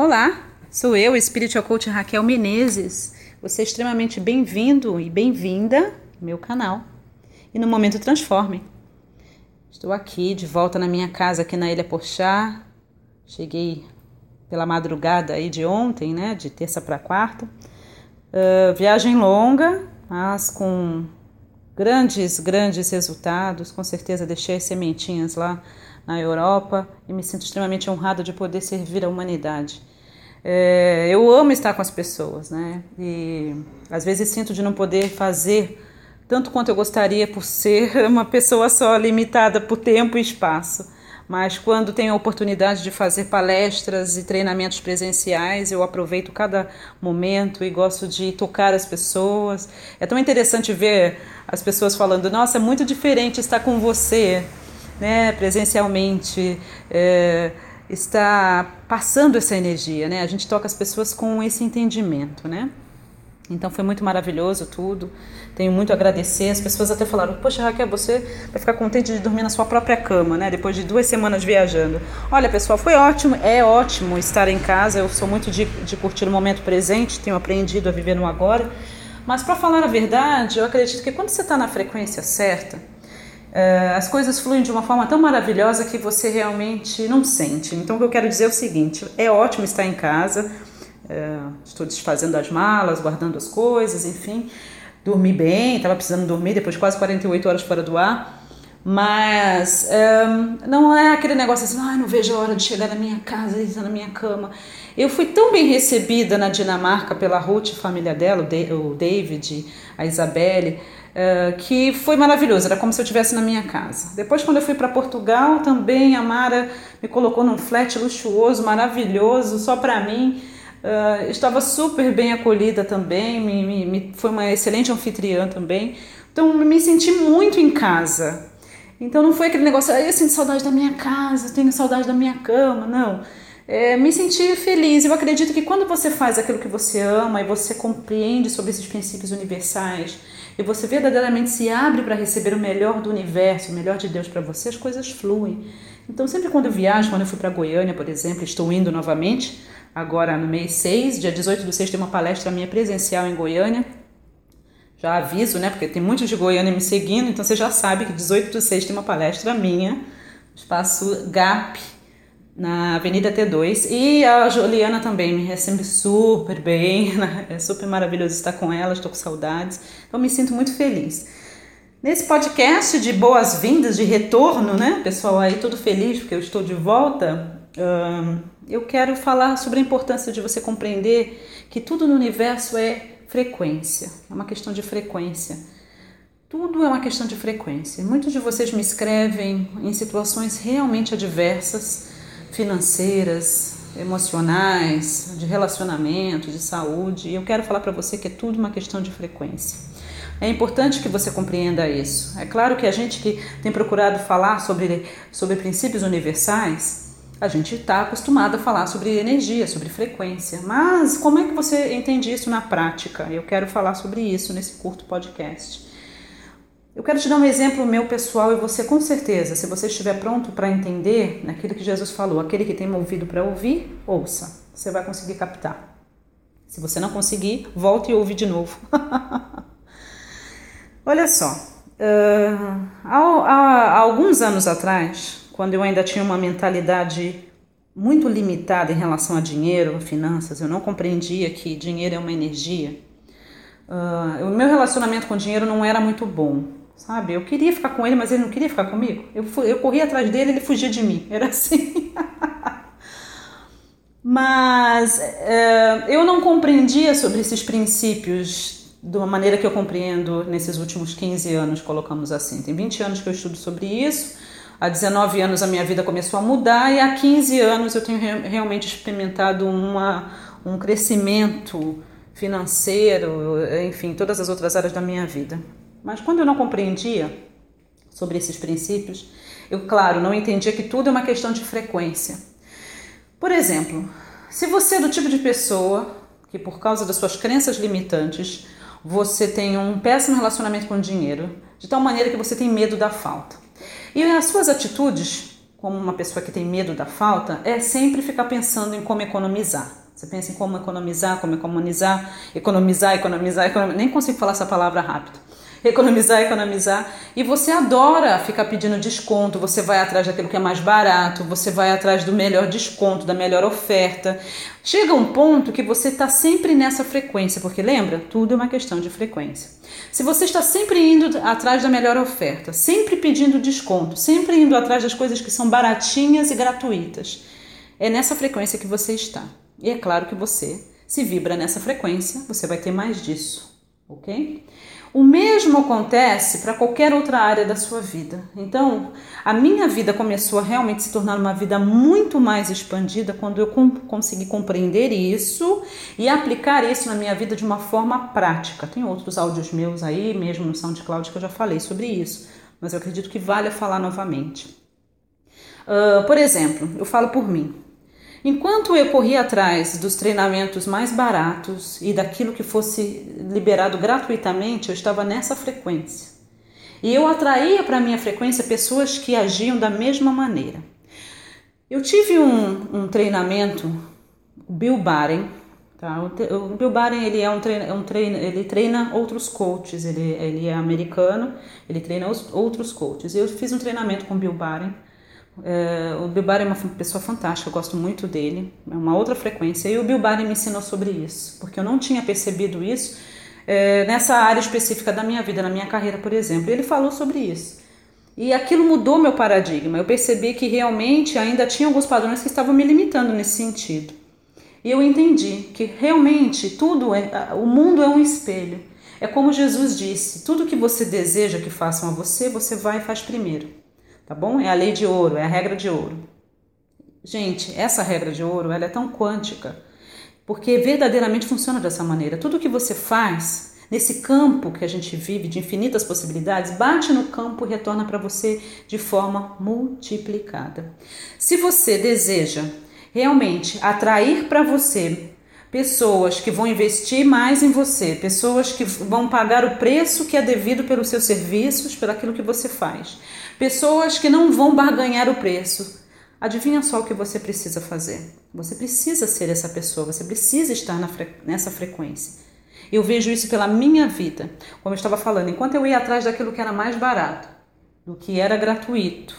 Olá, sou eu, Spiritual Coach Raquel Menezes. Você é extremamente bem-vindo e bem-vinda ao meu canal e no Momento Transforme. Estou aqui de volta na minha casa aqui na Ilha Porchá. Cheguei pela madrugada aí de ontem, né, de terça para quarta. Uh, viagem longa, mas com grandes, grandes resultados. Com certeza deixei as sementinhas lá na Europa e me sinto extremamente honrada de poder servir a humanidade. É, eu amo estar com as pessoas, né? E às vezes sinto de não poder fazer tanto quanto eu gostaria por ser uma pessoa só limitada por tempo e espaço. Mas quando tenho a oportunidade de fazer palestras e treinamentos presenciais, eu aproveito cada momento e gosto de tocar as pessoas. É tão interessante ver as pessoas falando: Nossa, é muito diferente estar com você né, presencialmente, é, está passando essa energia, né? A gente toca as pessoas com esse entendimento, né? Então foi muito maravilhoso tudo. Tenho muito a agradecer. As pessoas até falaram: Poxa, Raquel, você vai ficar contente de dormir na sua própria cama, né? Depois de duas semanas viajando. Olha, pessoal, foi ótimo. É ótimo estar em casa. Eu sou muito de, de curtir o momento presente. Tenho aprendido a viver no agora. Mas para falar a verdade, eu acredito que quando você está na frequência certa, Uh, as coisas fluem de uma forma tão maravilhosa que você realmente não sente. Então, o que eu quero dizer é o seguinte: é ótimo estar em casa, uh, estou desfazendo as malas, guardando as coisas, enfim, dormi bem, estava precisando dormir depois de quase 48 horas fora do ar. Mas eh, não é aquele negócio assim, ah, não vejo a hora de chegar na minha casa, estar na minha cama. Eu fui tão bem recebida na Dinamarca pela Ruth, família dela, o David, a Isabelle, Uh, que foi maravilhoso, era como se eu estivesse na minha casa. Depois, quando eu fui para Portugal, também a Mara me colocou num flat luxuoso, maravilhoso, só para mim. Uh, estava super bem acolhida também, me, me, me, foi uma excelente anfitriã também. Então, me senti muito em casa. Então, não foi aquele negócio, ah, eu sinto saudade da minha casa, tenho saudade da minha cama, não. É, me senti feliz. Eu acredito que quando você faz aquilo que você ama e você compreende sobre esses princípios universais, e você verdadeiramente se abre para receber o melhor do universo, o melhor de Deus para você, as coisas fluem. Então, sempre quando eu viajo, quando eu fui para Goiânia, por exemplo, estou indo novamente, agora no mês 6, dia 18 do 6, tem uma palestra minha presencial em Goiânia. Já aviso, né? Porque tem muitos de Goiânia me seguindo, então você já sabe que 18 do 6 tem uma palestra minha, espaço GAP, na Avenida T2. E a Juliana também me recebe super bem, né? é super maravilhoso estar com ela, estou com saudades, então me sinto muito feliz. Nesse podcast de boas-vindas, de retorno, né, pessoal aí todo feliz porque eu estou de volta, eu quero falar sobre a importância de você compreender que tudo no universo é frequência, é uma questão de frequência. Tudo é uma questão de frequência. Muitos de vocês me escrevem em situações realmente adversas, financeiras, emocionais, de relacionamento, de saúde. E eu quero falar para você que é tudo uma questão de frequência. É importante que você compreenda isso. É claro que a gente que tem procurado falar sobre, sobre princípios universais, a gente está acostumado a falar sobre energia, sobre frequência. Mas como é que você entende isso na prática? Eu quero falar sobre isso nesse curto podcast. Eu quero te dar um exemplo meu pessoal e você com certeza, se você estiver pronto para entender naquilo que Jesus falou, aquele que tem ouvido para ouvir, ouça. Você vai conseguir captar. Se você não conseguir, volte e ouve de novo. Olha só, uh, há, há alguns anos atrás, quando eu ainda tinha uma mentalidade muito limitada em relação a dinheiro, a finanças, eu não compreendia que dinheiro é uma energia. Uh, o meu relacionamento com dinheiro não era muito bom sabe? Eu queria ficar com ele, mas ele não queria ficar comigo. Eu, eu corria atrás dele, ele fugia de mim. Era assim. mas é, eu não compreendia sobre esses princípios de uma maneira que eu compreendo nesses últimos 15 anos, colocamos assim. Tem 20 anos que eu estudo sobre isso. Há 19 anos a minha vida começou a mudar e há 15 anos eu tenho realmente experimentado uma, um crescimento financeiro, enfim, todas as outras áreas da minha vida. Mas quando eu não compreendia sobre esses princípios, eu, claro, não entendia que tudo é uma questão de frequência. Por exemplo, se você é do tipo de pessoa que, por causa das suas crenças limitantes, você tem um péssimo relacionamento com o dinheiro, de tal maneira que você tem medo da falta. E as suas atitudes como uma pessoa que tem medo da falta, é sempre ficar pensando em como economizar. Você pensa em como economizar, como economizar, economizar, economizar, economizar. Nem consigo falar essa palavra rápido economizar, economizar. E você adora ficar pedindo desconto, você vai atrás daquilo que é mais barato, você vai atrás do melhor desconto, da melhor oferta. Chega um ponto que você está sempre nessa frequência, porque lembra? Tudo é uma questão de frequência. Se você está sempre indo atrás da melhor oferta, sempre pedindo desconto, sempre indo atrás das coisas que são baratinhas e gratuitas, é nessa frequência que você está. E é claro que você, se vibra nessa frequência, você vai ter mais disso, ok? O mesmo acontece para qualquer outra área da sua vida. Então, a minha vida começou a realmente se tornar uma vida muito mais expandida quando eu consegui compreender isso e aplicar isso na minha vida de uma forma prática. Tem outros áudios meus aí, mesmo no SoundCloud, que eu já falei sobre isso, mas eu acredito que vale a falar novamente. Uh, por exemplo, eu falo por mim. Enquanto eu corria atrás dos treinamentos mais baratos e daquilo que fosse liberado gratuitamente, eu estava nessa frequência. E eu atraía para minha frequência pessoas que agiam da mesma maneira. Eu tive um, um treinamento, Bill Baren, tá? O, Bill Baren ele é um treina, é um treina, ele treina outros coaches, ele, ele é americano, ele treina os, outros coaches. Eu fiz um treinamento com Bill Baren é, o Bilbari é uma pessoa fantástica, eu gosto muito dele, é uma outra frequência. E o Bilbari me ensinou sobre isso, porque eu não tinha percebido isso é, nessa área específica da minha vida, na minha carreira, por exemplo. E ele falou sobre isso. E aquilo mudou meu paradigma. Eu percebi que realmente ainda tinha alguns padrões que estavam me limitando nesse sentido. E eu entendi que realmente tudo é, o mundo é um espelho. É como Jesus disse: tudo que você deseja que façam a você, você vai e faz primeiro tá bom? É a lei de ouro, é a regra de ouro. Gente, essa regra de ouro, ela é tão quântica, porque verdadeiramente funciona dessa maneira. Tudo que você faz nesse campo que a gente vive de infinitas possibilidades, bate no campo e retorna para você de forma multiplicada. Se você deseja realmente atrair para você pessoas que vão investir mais em você, pessoas que vão pagar o preço que é devido pelos seus serviços, pelo aquilo que você faz, pessoas que não vão barganhar o preço. Adivinha só o que você precisa fazer? Você precisa ser essa pessoa, você precisa estar fre nessa frequência. Eu vejo isso pela minha vida. Como eu estava falando, enquanto eu ia atrás daquilo que era mais barato, do que era gratuito,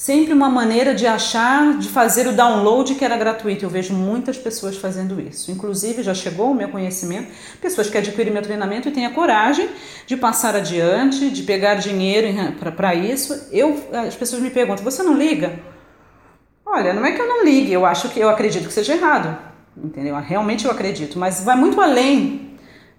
sempre uma maneira de achar, de fazer o download que era gratuito. Eu vejo muitas pessoas fazendo isso. Inclusive, já chegou o meu conhecimento, pessoas que adquirem meu treinamento e têm a coragem de passar adiante, de pegar dinheiro para isso. Eu, as pessoas me perguntam: você não liga? Olha, não é que eu não ligue, eu acho que eu acredito que seja errado. Entendeu? Realmente eu acredito, mas vai muito além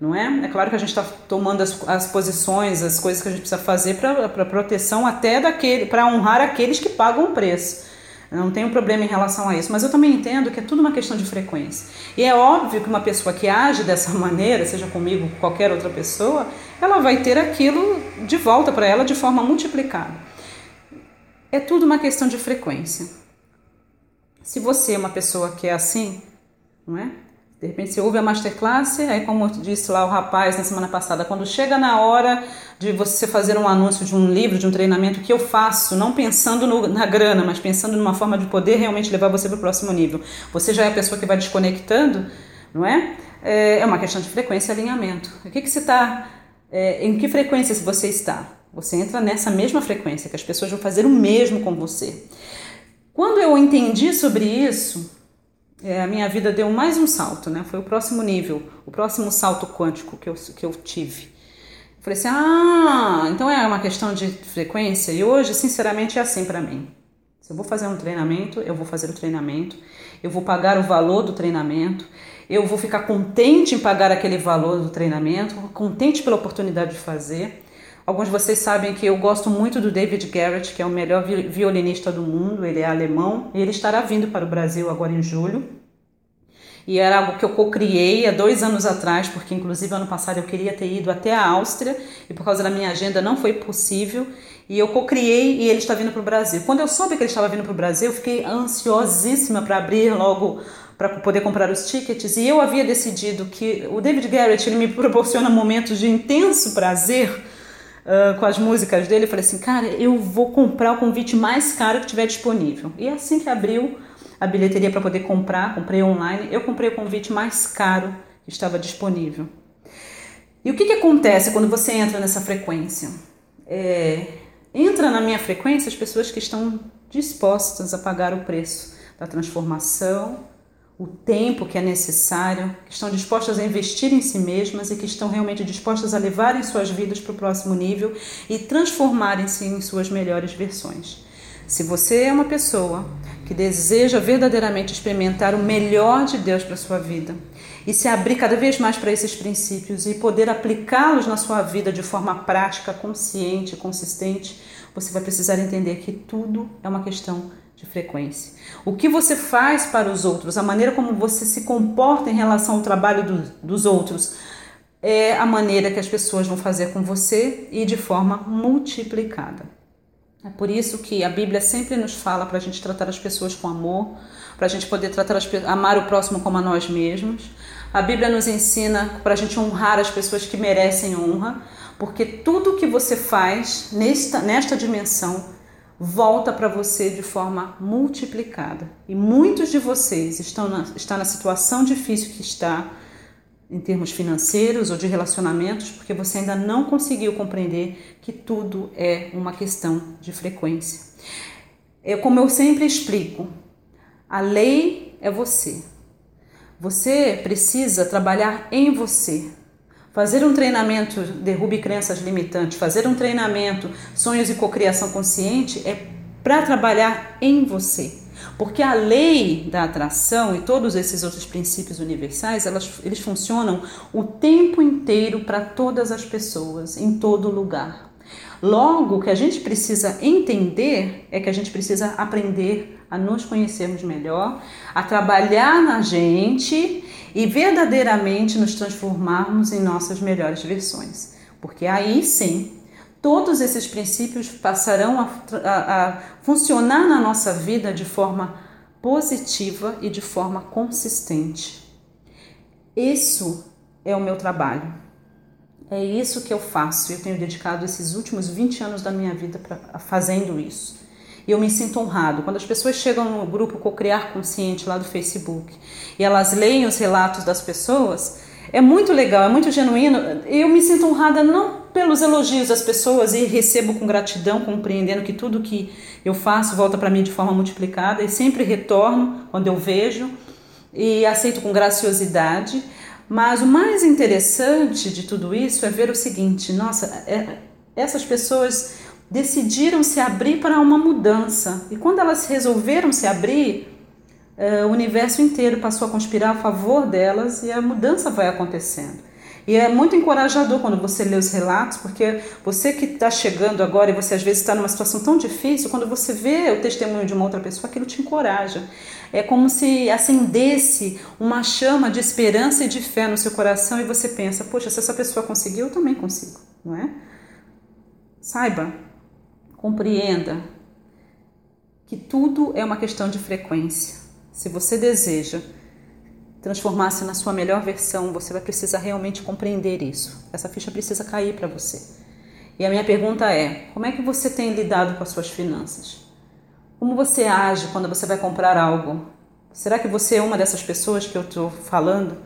não é? É claro que a gente está tomando as, as, posições, as coisas que a gente precisa fazer para proteção até daquele, para honrar aqueles que pagam o preço. Eu não tenho problema em relação a isso, mas eu também entendo que é tudo uma questão de frequência. E é óbvio que uma pessoa que age dessa maneira, seja comigo ou qualquer outra pessoa, ela vai ter aquilo de volta para ela de forma multiplicada. É tudo uma questão de frequência. Se você é uma pessoa que é assim, não é? De repente você ouve a masterclass, aí como disse lá o rapaz na semana passada, quando chega na hora de você fazer um anúncio de um livro, de um treinamento que eu faço, não pensando no, na grana, mas pensando numa forma de poder realmente levar você para o próximo nível. Você já é a pessoa que vai desconectando, não é? É, é uma questão de frequência e alinhamento. O que, que você está, é, em que frequência você está? Você entra nessa mesma frequência, que as pessoas vão fazer o mesmo com você. Quando eu entendi sobre isso, é, a minha vida deu mais um salto, né? Foi o próximo nível, o próximo salto quântico que eu, que eu tive. falei assim: ah, então é uma questão de frequência. E hoje, sinceramente, é assim para mim. Se eu vou fazer um treinamento, eu vou fazer o treinamento, eu vou pagar o valor do treinamento, eu vou ficar contente em pagar aquele valor do treinamento, contente pela oportunidade de fazer. Alguns de vocês sabem que eu gosto muito do David Garrett, que é o melhor violinista do mundo, ele é alemão, e ele estará vindo para o Brasil agora em julho. E era algo que eu co-criei há dois anos atrás, porque inclusive ano passado eu queria ter ido até a Áustria e por causa da minha agenda não foi possível. E eu co-criei e ele está vindo para o Brasil. Quando eu soube que ele estava vindo para o Brasil, eu fiquei ansiosíssima para abrir logo para poder comprar os tickets. E eu havia decidido que o David Garrett ele me proporciona momentos de intenso prazer uh, com as músicas dele. Eu falei assim, cara, eu vou comprar o convite mais caro que tiver disponível. E assim que abriu a bilheteria para poder comprar, comprei online, eu comprei o convite mais caro que estava disponível. E o que, que acontece quando você entra nessa frequência? É, entra na minha frequência as pessoas que estão dispostas a pagar o preço da transformação, o tempo que é necessário, que estão dispostas a investir em si mesmas e que estão realmente dispostas a levarem suas vidas para o próximo nível e transformarem-se em suas melhores versões. Se você é uma pessoa que deseja verdadeiramente experimentar o melhor de Deus para sua vida e se abrir cada vez mais para esses princípios e poder aplicá-los na sua vida de forma prática, consciente, consistente, você vai precisar entender que tudo é uma questão de frequência. O que você faz para os outros, a maneira como você se comporta em relação ao trabalho do, dos outros, é a maneira que as pessoas vão fazer com você e de forma multiplicada. É por isso que a Bíblia sempre nos fala para a gente tratar as pessoas com amor, para a gente poder tratar as, amar o próximo como a nós mesmos. A Bíblia nos ensina para a gente honrar as pessoas que merecem honra, porque tudo que você faz nesta, nesta dimensão volta para você de forma multiplicada. E muitos de vocês estão na, na situação difícil que está, em termos financeiros ou de relacionamentos, porque você ainda não conseguiu compreender que tudo é uma questão de frequência. É como eu sempre explico, a lei é você. Você precisa trabalhar em você. Fazer um treinamento derrube crenças limitantes, fazer um treinamento sonhos e cocriação consciente é para trabalhar em você. Porque a lei da atração e todos esses outros princípios universais, elas, eles funcionam o tempo inteiro para todas as pessoas, em todo lugar. Logo, o que a gente precisa entender é que a gente precisa aprender a nos conhecermos melhor, a trabalhar na gente e verdadeiramente nos transformarmos em nossas melhores versões. Porque aí sim, todos esses princípios passarão a, a, a funcionar na nossa vida de forma positiva e de forma consistente. Isso é o meu trabalho. É isso que eu faço. Eu tenho dedicado esses últimos 20 anos da minha vida pra, fazendo isso. E eu me sinto honrado. Quando as pessoas chegam no grupo Cocriar Consciente lá do Facebook e elas leem os relatos das pessoas, é muito legal, é muito genuíno. Eu me sinto honrada não pelos elogios das pessoas e recebo com gratidão, compreendendo que tudo que eu faço volta para mim de forma multiplicada e sempre retorno quando eu vejo e aceito com graciosidade. Mas o mais interessante de tudo isso é ver o seguinte: nossa, é, essas pessoas decidiram se abrir para uma mudança. E quando elas resolveram se abrir, uh, o universo inteiro passou a conspirar a favor delas e a mudança vai acontecendo. E é muito encorajador quando você lê os relatos, porque você que está chegando agora e você às vezes está numa situação tão difícil, quando você vê o testemunho de uma outra pessoa, aquilo te encoraja. É como se acendesse uma chama de esperança e de fé no seu coração e você pensa: poxa, se essa pessoa conseguiu, eu também consigo, não é? Saiba, Compreenda que tudo é uma questão de frequência. Se você deseja transformar-se na sua melhor versão, você vai precisar realmente compreender isso. Essa ficha precisa cair para você. E a minha pergunta é: como é que você tem lidado com as suas finanças? Como você age quando você vai comprar algo? Será que você é uma dessas pessoas que eu estou falando?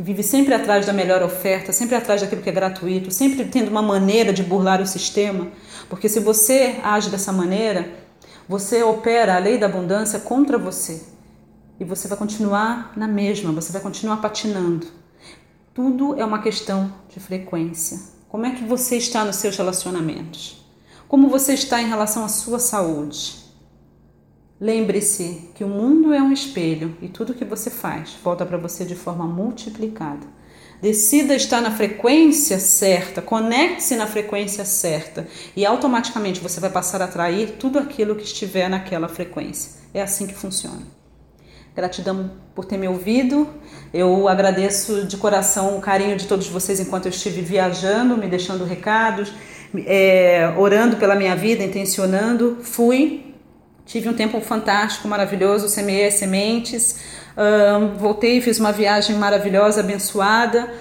Que vive sempre atrás da melhor oferta, sempre atrás daquilo que é gratuito, sempre tendo uma maneira de burlar o sistema? Porque se você age dessa maneira, você opera a lei da abundância contra você. E você vai continuar na mesma, você vai continuar patinando. Tudo é uma questão de frequência. Como é que você está nos seus relacionamentos? Como você está em relação à sua saúde? Lembre-se que o mundo é um espelho e tudo que você faz volta para você de forma multiplicada. Decida estar na frequência certa, conecte-se na frequência certa e automaticamente você vai passar a atrair tudo aquilo que estiver naquela frequência. É assim que funciona. Gratidão por ter me ouvido. Eu agradeço de coração o carinho de todos vocês enquanto eu estive viajando, me deixando recados, é, orando pela minha vida, intencionando. Fui, tive um tempo fantástico, maravilhoso, semeei sementes, voltei, fiz uma viagem maravilhosa, abençoada.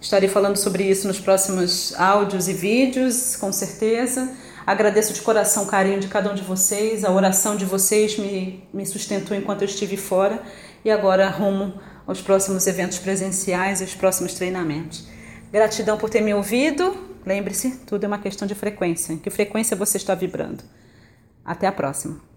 Estarei falando sobre isso nos próximos áudios e vídeos, com certeza. Agradeço de coração o carinho de cada um de vocês, a oração de vocês me, me sustentou enquanto eu estive fora e agora rumo aos próximos eventos presenciais e aos próximos treinamentos. Gratidão por ter me ouvido. Lembre-se, tudo é uma questão de frequência. Em que frequência você está vibrando? Até a próxima.